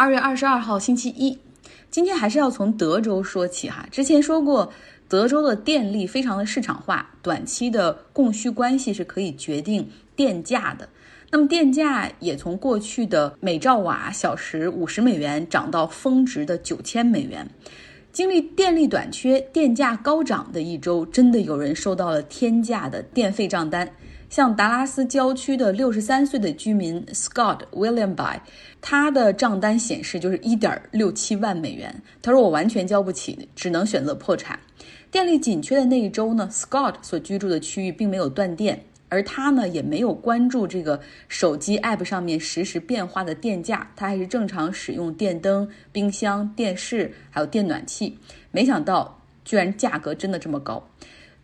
二月二十二号星期一，今天还是要从德州说起哈。之前说过，德州的电力非常的市场化，短期的供需关系是可以决定电价的。那么电价也从过去的每兆瓦小时五十美元涨到峰值的九千美元。经历电力短缺、电价高涨的一周，真的有人收到了天价的电费账单。像达拉斯郊区的六十三岁的居民 Scott William By，他的账单显示就是一点六七万美元。他说我完全交不起，只能选择破产。电力紧缺的那一周呢，Scott 所居住的区域并没有断电，而他呢也没有关注这个手机 App 上面实时变化的电价，他还是正常使用电灯、冰箱、电视还有电暖气。没想到居然价格真的这么高。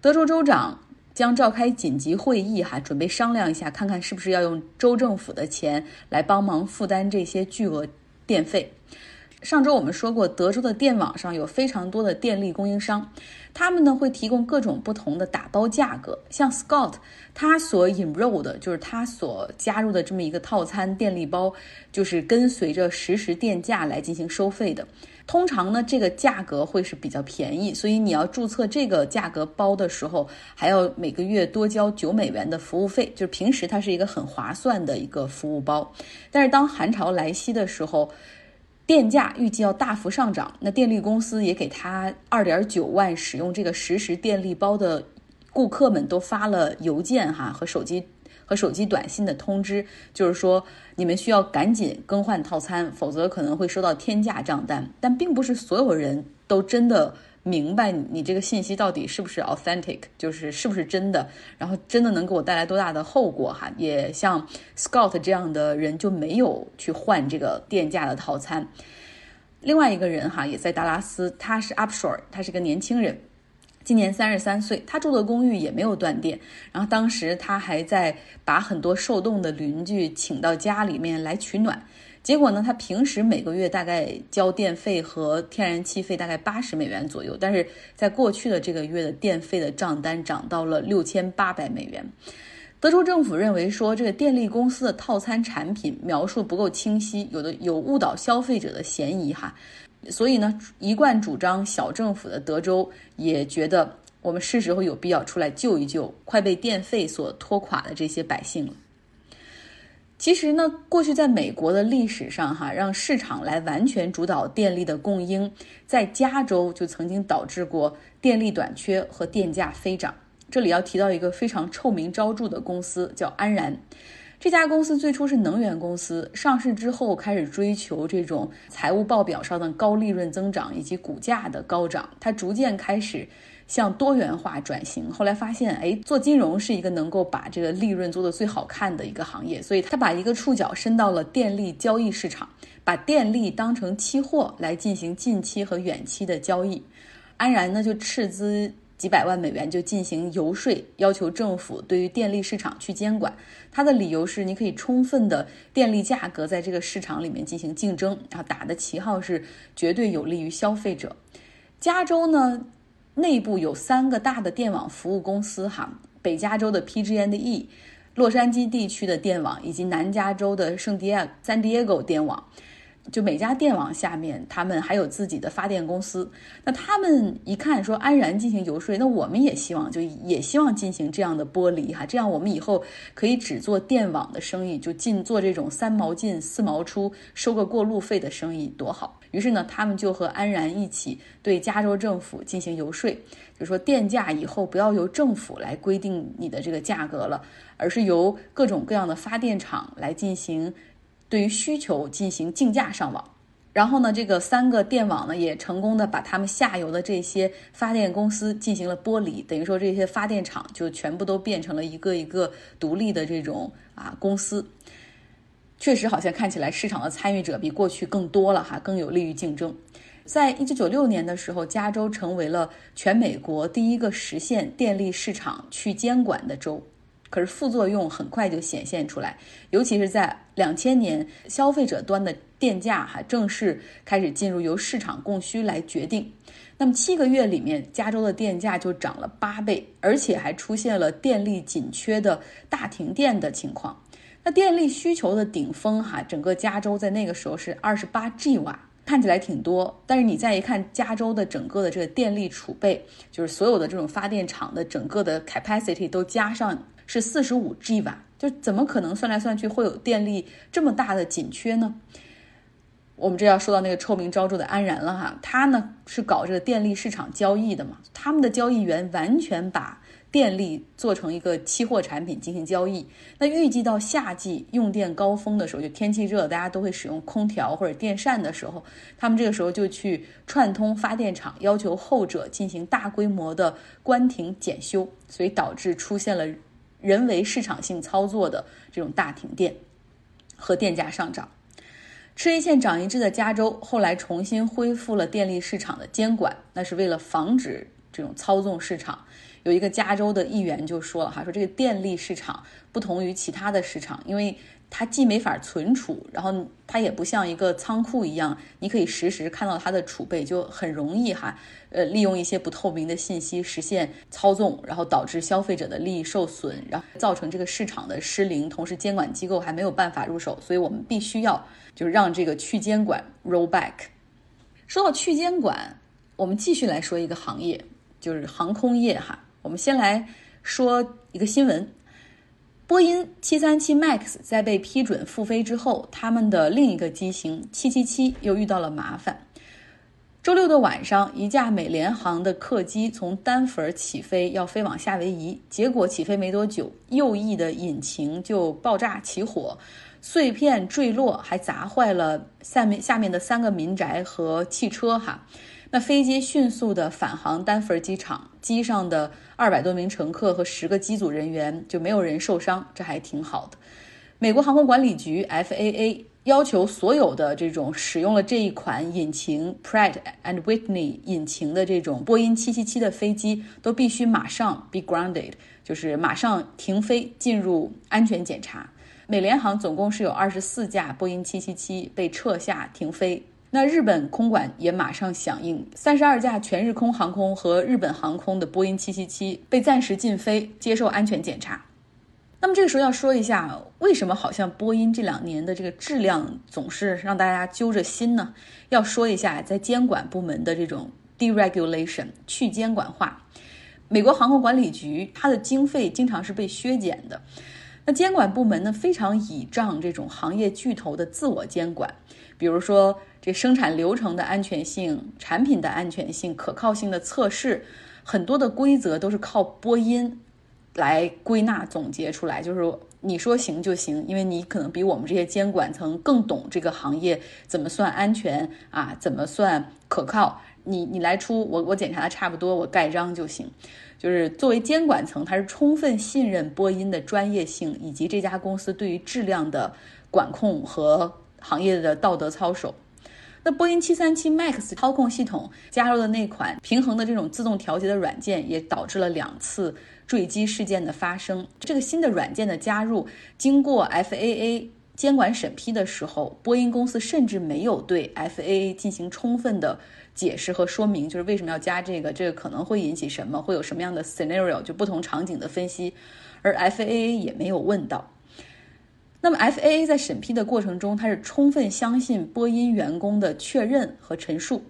德州州长。将召开紧急会议，哈，准备商量一下，看看是不是要用州政府的钱来帮忙负担这些巨额电费。上周我们说过，德州的电网上有非常多的电力供应商，他们呢会提供各种不同的打包价格。像 Scott，他所引入的，就是他所加入的这么一个套餐电力包，就是跟随着实时电价来进行收费的。通常呢，这个价格会是比较便宜，所以你要注册这个价格包的时候，还要每个月多交九美元的服务费。就是平时它是一个很划算的一个服务包，但是当寒潮来袭的时候。电价预计要大幅上涨，那电力公司也给他二点九万使用这个实时电力包的顾客们都发了邮件哈和手机和手机短信的通知，就是说你们需要赶紧更换套餐，否则可能会收到天价账单。但并不是所有人都真的。明白你这个信息到底是不是 authentic，就是是不是真的，然后真的能给我带来多大的后果哈？也像 Scott 这样的人就没有去换这个电价的套餐。另外一个人哈也在达拉斯，他是 Upshore，他是个年轻人，今年三十三岁，他住的公寓也没有断电，然后当时他还在把很多受冻的邻居请到家里面来取暖。结果呢？他平时每个月大概交电费和天然气费大概八十美元左右，但是在过去的这个月的电费的账单涨到了六千八百美元。德州政府认为说，这个电力公司的套餐产品描述不够清晰，有的有误导消费者的嫌疑哈。所以呢，一贯主张小政府的德州也觉得，我们是时候有必要出来救一救快被电费所拖垮的这些百姓了。其实呢，过去在美国的历史上，哈，让市场来完全主导电力的供应，在加州就曾经导致过电力短缺和电价飞涨。这里要提到一个非常臭名昭著的公司，叫安然。这家公司最初是能源公司，上市之后开始追求这种财务报表上的高利润增长以及股价的高涨，它逐渐开始。向多元化转型，后来发现，哎，做金融是一个能够把这个利润做得最好看的一个行业，所以它把一个触角伸到了电力交易市场，把电力当成期货来进行近期和远期的交易。安然呢就斥资几百万美元就进行游说，要求政府对于电力市场去监管。他的理由是，你可以充分的电力价格在这个市场里面进行竞争，然后打的旗号是绝对有利于消费者。加州呢？内部有三个大的电网服务公司，哈，北加州的 PG&E，洛杉矶地区的电网，以及南加州的圣地亚 San Diego 电网。就每家电网下面，他们还有自己的发电公司。那他们一看说安然进行游说，那我们也希望，就也希望进行这样的剥离哈，这样我们以后可以只做电网的生意，就进做这种三毛进四毛出，收个过路费的生意多好。于是呢，他们就和安然一起对加州政府进行游说，就说电价以后不要由政府来规定你的这个价格了，而是由各种各样的发电厂来进行。对于需求进行竞价上网，然后呢，这个三个电网呢也成功的把他们下游的这些发电公司进行了剥离，等于说这些发电厂就全部都变成了一个一个独立的这种啊公司。确实好像看起来市场的参与者比过去更多了哈，更有利于竞争。在一九九六年的时候，加州成为了全美国第一个实现电力市场去监管的州。可是副作用很快就显现出来，尤其是在两千年，消费者端的电价哈正式开始进入由市场供需来决定。那么七个月里面，加州的电价就涨了八倍，而且还出现了电力紧缺的大停电的情况。那电力需求的顶峰哈，整个加州在那个时候是二十八 G 瓦，看起来挺多，但是你再一看加州的整个的这个电力储备，就是所有的这种发电厂的整个的 capacity 都加上是四十五 G 瓦，就怎么可能算来算去会有电力这么大的紧缺呢？我们这要说到那个臭名昭著的安然了哈，他呢是搞这个电力市场交易的嘛，他们的交易员完全把。电力做成一个期货产品进行交易，那预计到夏季用电高峰的时候，就天气热，大家都会使用空调或者电扇的时候，他们这个时候就去串通发电厂，要求后者进行大规模的关停检修，所以导致出现了人为市场性操作的这种大停电和电价上涨。吃一堑长一智的加州后来重新恢复了电力市场的监管，那是为了防止这种操纵市场。有一个加州的议员就说了哈，说这个电力市场不同于其他的市场，因为它既没法存储，然后它也不像一个仓库一样，你可以实时看到它的储备，就很容易哈，呃，利用一些不透明的信息实现操纵，然后导致消费者的利益受损，然后造成这个市场的失灵，同时监管机构还没有办法入手，所以我们必须要就是让这个去监管 roll back。说到去监管，我们继续来说一个行业，就是航空业哈。我们先来说一个新闻：波音737 MAX 在被批准复飞之后，他们的另一个机型777又遇到了麻烦。周六的晚上，一架美联航的客机从丹佛起飞，要飞往夏威夷，结果起飞没多久，右翼的引擎就爆炸起火，碎片坠落，还砸坏了下面下面的三个民宅和汽车。哈。那飞机迅速的返航丹佛机场，机上的二百多名乘客和十个机组人员就没有人受伤，这还挺好的。美国航空管理局 FAA 要求所有的这种使用了这一款引擎 Pratt and Whitney 引擎的这种波音777的飞机都必须马上 be grounded，就是马上停飞进入安全检查。美联航总共是有二十四架波音777被撤下停飞。那日本空管也马上响应，三十二架全日空航空和日本航空的波音七七七被暂时禁飞，接受安全检查。那么这个时候要说一下，为什么好像波音这两年的这个质量总是让大家揪着心呢？要说一下在监管部门的这种 deregulation 去监管化，美国航空管理局它的经费经常是被削减的。那监管部门呢，非常倚仗这种行业巨头的自我监管，比如说这生产流程的安全性、产品的安全性、可靠性的测试，很多的规则都是靠播音来归纳总结出来，就是你说行就行，因为你可能比我们这些监管层更懂这个行业怎么算安全啊，怎么算可靠，你你来出，我我检查的差不多，我盖章就行。就是作为监管层，他是充分信任波音的专业性以及这家公司对于质量的管控和行业的道德操守。那波音737 MAX 操控系统加入的那款平衡的这种自动调节的软件，也导致了两次坠机事件的发生。这个新的软件的加入，经过 FAA 监管审批的时候，波音公司甚至没有对 FAA 进行充分的。解释和说明，就是为什么要加这个，这个可能会引起什么，会有什么样的 scenario，就不同场景的分析，而 FAA 也没有问到。那么 FAA 在审批的过程中，它是充分相信波音员工的确认和陈述。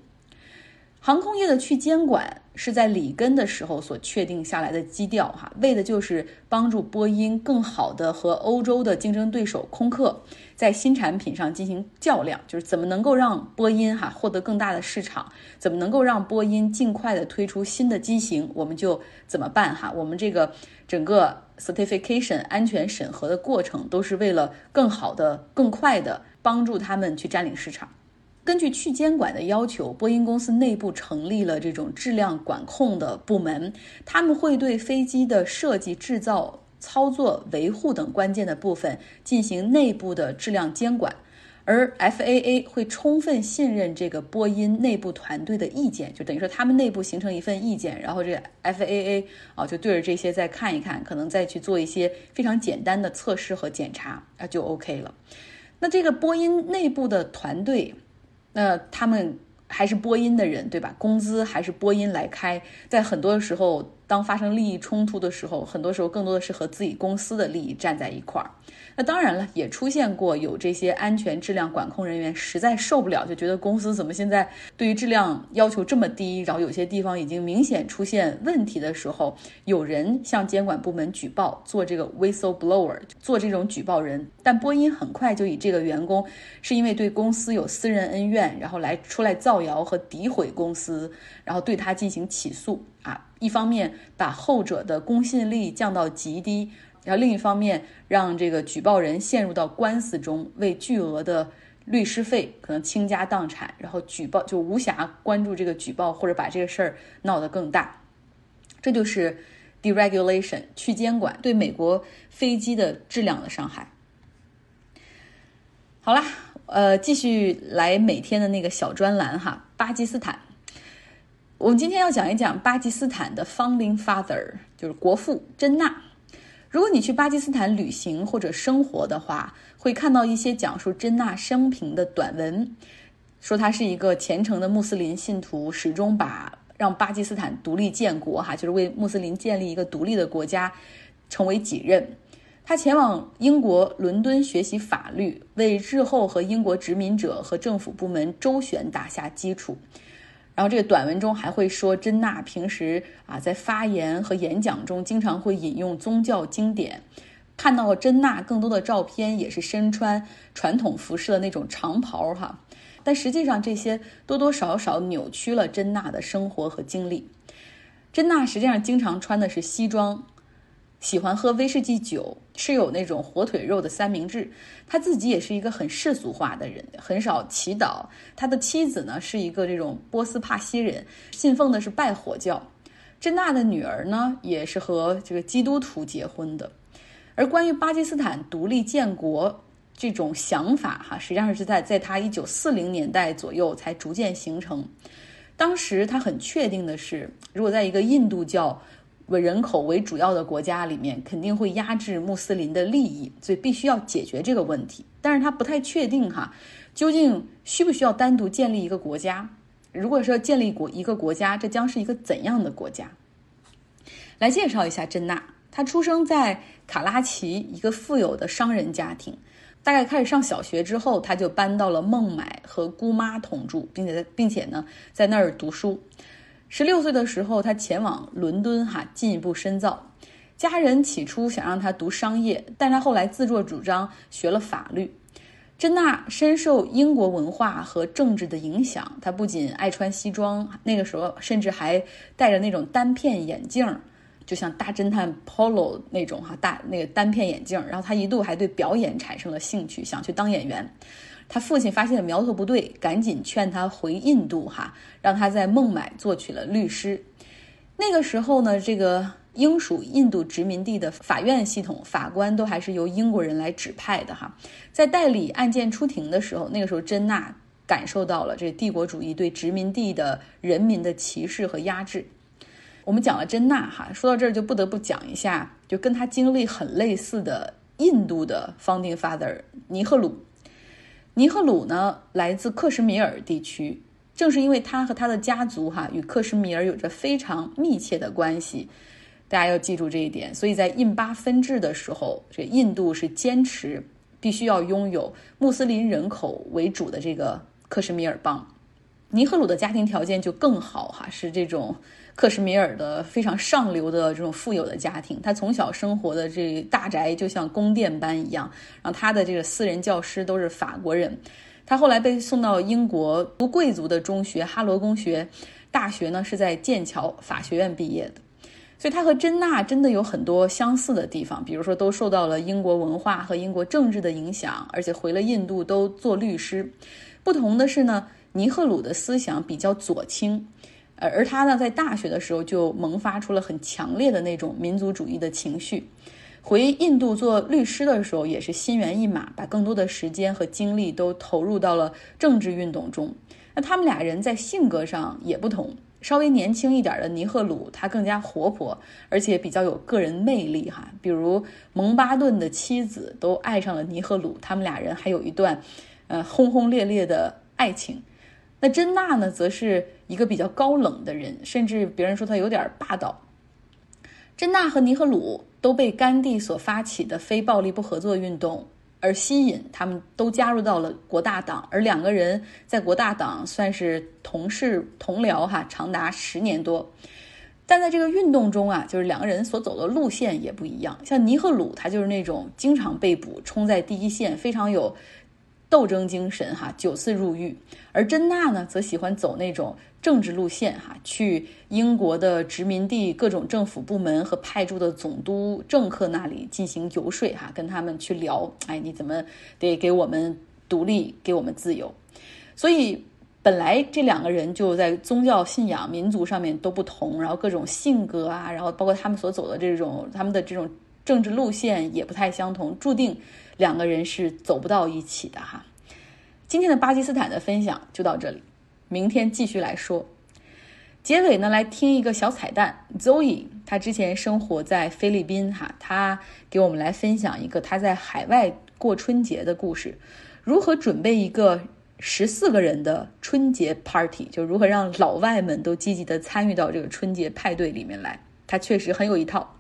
航空业的去监管是在里根的时候所确定下来的基调，哈，为的就是帮助波音更好的和欧洲的竞争对手空客在新产品上进行较量，就是怎么能够让波音哈获得更大的市场，怎么能够让波音尽快的推出新的机型，我们就怎么办哈。我们这个整个 certification 安全审核的过程都是为了更好的、更快的帮助他们去占领市场。根据去监管的要求，波音公司内部成立了这种质量管控的部门，他们会对飞机的设计、制造、操作、维护等关键的部分进行内部的质量监管，而 FAA 会充分信任这个波音内部团队的意见，就等于说他们内部形成一份意见，然后这个 FAA 啊就对着这些再看一看，可能再去做一些非常简单的测试和检查啊就 OK 了。那这个波音内部的团队。那他们还是播音的人，对吧？工资还是播音来开，在很多时候当发生利益冲突的时候，很多时候更多的是和自己公司的利益站在一块儿。那当然了，也出现过有这些安全质量管控人员实在受不了，就觉得公司怎么现在对于质量要求这么低，然后有些地方已经明显出现问题的时候，有人向监管部门举报，做这个 whistleblower，做这种举报人。但波音很快就以这个员工是因为对公司有私人恩怨，然后来出来造谣和诋毁公司，然后对他进行起诉啊。一方面把后者的公信力降到极低。然后另一方面，让这个举报人陷入到官司中，为巨额的律师费可能倾家荡产，然后举报就无暇关注这个举报，或者把这个事儿闹得更大。这就是 deregulation 去监管对美国飞机的质量的伤害。好啦，呃，继续来每天的那个小专栏哈，巴基斯坦。我们今天要讲一讲巴基斯坦的 founding father，就是国父珍娜。如果你去巴基斯坦旅行或者生活的话，会看到一些讲述珍娜生平的短文，说他是一个虔诚的穆斯林信徒，始终把让巴基斯坦独立建国，哈，就是为穆斯林建立一个独立的国家，成为己任。他前往英国伦敦学习法律，为日后和英国殖民者和政府部门周旋打下基础。然后这个短文中还会说，珍娜平时啊在发言和演讲中经常会引用宗教经典。看到珍娜更多的照片也是身穿传统服饰的那种长袍哈，但实际上这些多多少少扭曲了珍娜的生活和经历。珍娜实际上经常穿的是西装。喜欢喝威士忌酒，吃有那种火腿肉的三明治。他自己也是一个很世俗化的人，很少祈祷。他的妻子呢是一个这种波斯帕西人，信奉的是拜火教。珍娜的女儿呢也是和这个基督徒结婚的。而关于巴基斯坦独立建国这种想法，哈，实际上是在在他一九四零年代左右才逐渐形成。当时他很确定的是，如果在一个印度教。为人口为主要的国家里面，肯定会压制穆斯林的利益，所以必须要解决这个问题。但是他不太确定哈，究竟需不需要单独建立一个国家？如果说建立国一个国家，这将是一个怎样的国家？来介绍一下珍娜，她出生在卡拉奇一个富有的商人家庭，大概开始上小学之后，他就搬到了孟买和姑妈同住，并且并且呢在那儿读书。十六岁的时候，他前往伦敦，哈，进一步深造。家人起初想让他读商业，但他后来自作主张学了法律。珍娜深受英国文化和政治的影响，她不仅爱穿西装，那个时候甚至还戴着那种单片眼镜，就像大侦探 Polo 那种哈大那个单片眼镜。然后他一度还对表演产生了兴趣，想去当演员。他父亲发现苗头不对，赶紧劝他回印度哈，让他在孟买做起了律师。那个时候呢，这个英属印度殖民地的法院系统，法官都还是由英国人来指派的哈。在代理案件出庭的时候，那个时候珍娜感受到了这帝国主义对殖民地的人民的歧视和压制。我们讲了珍娜哈，说到这儿就不得不讲一下，就跟他经历很类似的印度的 founding father 尼赫鲁。尼赫鲁呢，来自克什米尔地区。正是因为他和他的家族哈与克什米尔有着非常密切的关系，大家要记住这一点。所以在印巴分治的时候，这印度是坚持必须要拥有穆斯林人口为主的这个克什米尔邦。尼赫鲁的家庭条件就更好哈，是这种。克什米尔的非常上流的这种富有的家庭，他从小生活的这大宅就像宫殿般一样。然后他的这个私人教师都是法国人。他后来被送到英国读贵族的中学哈罗公学大学呢，是在剑桥法学院毕业的。所以他和珍娜真的有很多相似的地方，比如说都受到了英国文化和英国政治的影响，而且回了印度都做律师。不同的是呢，尼赫鲁的思想比较左倾。而而他呢，在大学的时候就萌发出了很强烈的那种民族主义的情绪。回印度做律师的时候，也是心猿意马，把更多的时间和精力都投入到了政治运动中。那他们俩人在性格上也不同，稍微年轻一点的尼赫鲁，他更加活泼，而且比较有个人魅力哈。比如蒙巴顿的妻子都爱上了尼赫鲁，他们俩人还有一段，呃，轰轰烈烈的爱情。那珍娜呢，则是一个比较高冷的人，甚至别人说她有点霸道。珍娜和尼赫鲁都被甘地所发起的非暴力不合作运动而吸引，他们都加入到了国大党，而两个人在国大党算是同事同僚哈，长达十年多。但在这个运动中啊，就是两个人所走的路线也不一样。像尼赫鲁，他就是那种经常被捕、冲在第一线，非常有斗争精神哈，九次入狱。而珍娜呢，则喜欢走那种政治路线哈，去英国的殖民地各种政府部门和派驻的总督、政客那里进行游说哈，跟他们去聊，哎，你怎么得给我们独立，给我们自由？所以。本来这两个人就在宗教信仰、民族上面都不同，然后各种性格啊，然后包括他们所走的这种他们的这种政治路线也不太相同，注定两个人是走不到一起的哈。今天的巴基斯坦的分享就到这里，明天继续来说。结尾呢，来听一个小彩蛋，Zoe，她之前生活在菲律宾哈，她给我们来分享一个她在海外过春节的故事，如何准备一个。十四个人的春节 party，就如何让老外们都积极的参与到这个春节派对里面来，他确实很有一套。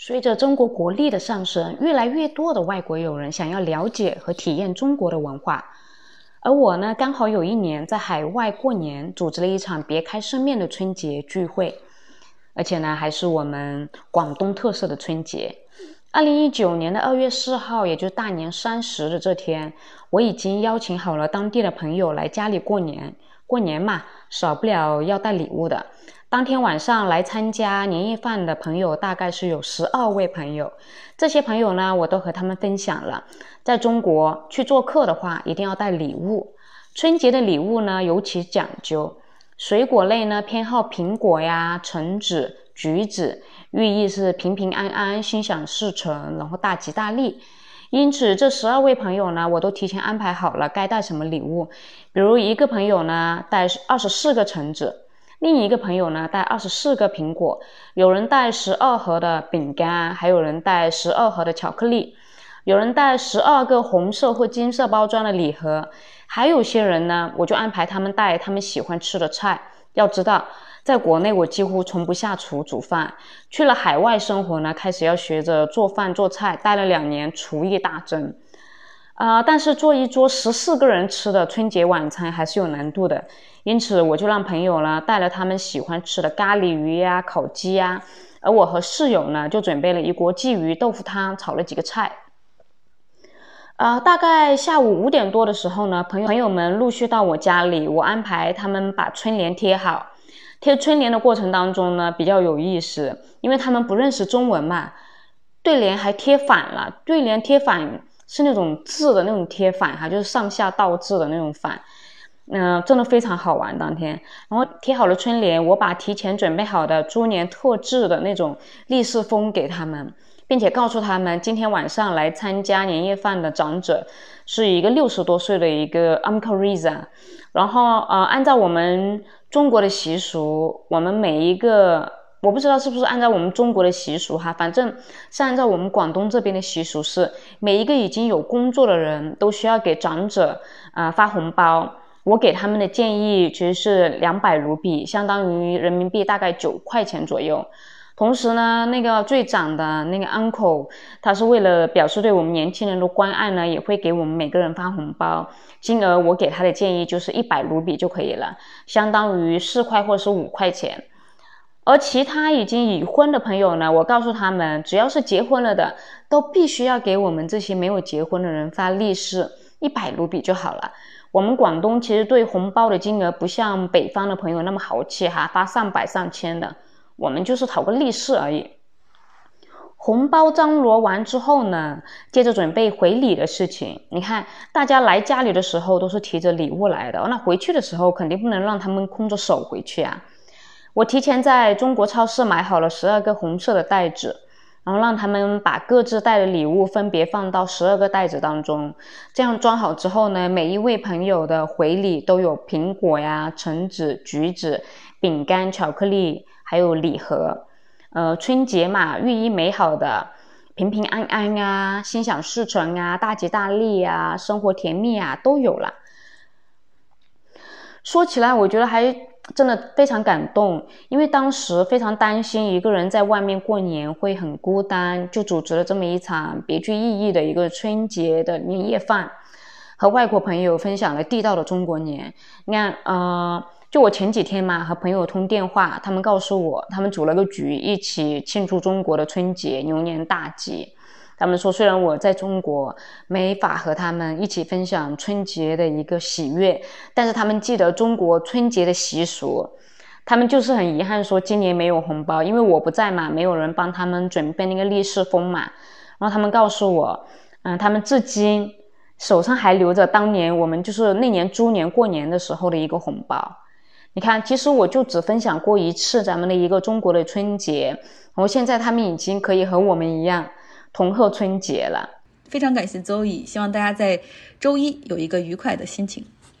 随着中国国力的上升，越来越多的外国友人想要了解和体验中国的文化，而我呢，刚好有一年在海外过年，组织了一场别开生面的春节聚会，而且呢，还是我们广东特色的春节。二零一九年的二月四号，也就是大年三十的这天，我已经邀请好了当地的朋友来家里过年。过年嘛，少不了要带礼物的。当天晚上来参加年夜饭的朋友大概是有十二位朋友。这些朋友呢，我都和他们分享了，在中国去做客的话，一定要带礼物。春节的礼物呢，尤其讲究。水果类呢，偏好苹果呀、橙子、橘子。寓意是平平安安、心想事成，然后大吉大利。因此，这十二位朋友呢，我都提前安排好了该带什么礼物。比如，一个朋友呢带二十四个橙子，另一个朋友呢带二十四个苹果，有人带十二盒的饼干，还有人带十二盒的巧克力，有人带十二个红色或金色包装的礼盒，还有些人呢，我就安排他们带他们喜欢吃的菜。要知道。在国内，我几乎从不下厨煮饭。去了海外生活呢，开始要学着做饭做菜，待了两年，厨艺大增。啊，但是做一桌十四个人吃的春节晚餐还是有难度的，因此我就让朋友呢带了他们喜欢吃的咖喱鱼呀、烤鸡呀，而我和室友呢就准备了一锅鲫鱼豆腐汤，炒了几个菜。啊，大概下午五点多的时候呢，朋友朋友们陆续到我家里，我安排他们把春联贴好。贴春联的过程当中呢，比较有意思，因为他们不认识中文嘛，对联还贴反了。对联贴反是那种字的那种贴反哈，就是上下倒置的那种反，嗯，真的非常好玩。当天，然后贴好了春联，我把提前准备好的猪年特制的那种立式风给他们，并且告诉他们，今天晚上来参加年夜饭的长者是一个六十多岁的一个 Uncle Riza，然后呃，按照我们。中国的习俗，我们每一个我不知道是不是按照我们中国的习俗哈，反正是按照我们广东这边的习俗是，每一个已经有工作的人都需要给长者啊发红包。我给他们的建议其实是两百卢比，相当于人民币大概九块钱左右。同时呢，那个最长的那个 uncle，他是为了表示对我们年轻人的关爱呢，也会给我们每个人发红包。金额我给他的建议就是一百卢比就可以了，相当于四块或者是五块钱。而其他已经已婚的朋友呢，我告诉他们，只要是结婚了的，都必须要给我们这些没有结婚的人发利是，一百卢比就好了。我们广东其实对红包的金额不像北方的朋友那么豪气哈，发上百上千的。我们就是讨个利是而已。红包张罗完之后呢，接着准备回礼的事情。你看，大家来家里的时候都是提着礼物来的，那回去的时候肯定不能让他们空着手回去啊。我提前在中国超市买好了十二个红色的袋子，然后让他们把各自带的礼物分别放到十二个袋子当中。这样装好之后呢，每一位朋友的回礼都有苹果呀、橙子、橘子、饼干、巧克力。还有礼盒，呃，春节嘛，寓意美好的，平平安安啊，心想事成啊，大吉大利啊，生活甜蜜啊，都有了。说起来，我觉得还真的非常感动，因为当时非常担心一个人在外面过年会很孤单，就组织了这么一场别具意义的一个春节的年夜饭，和外国朋友分享了地道的中国年。你看，呃，就我前几天嘛，和朋友通电话，他们告诉我，他们组了个局，一起庆祝中国的春节，牛年大吉。他们说，虽然我在中国没法和他们一起分享春节的一个喜悦，但是他们记得中国春节的习俗。他们就是很遗憾说今年没有红包，因为我不在嘛，没有人帮他们准备那个利是封嘛。然后他们告诉我，嗯，他们至今手上还留着当年我们就是那年猪年过年的时候的一个红包。你看，其实我就只分享过一次咱们的一个中国的春节，然后现在他们已经可以和我们一样。同贺春节了，非常感谢周易，希望大家在周一有一个愉快的心情。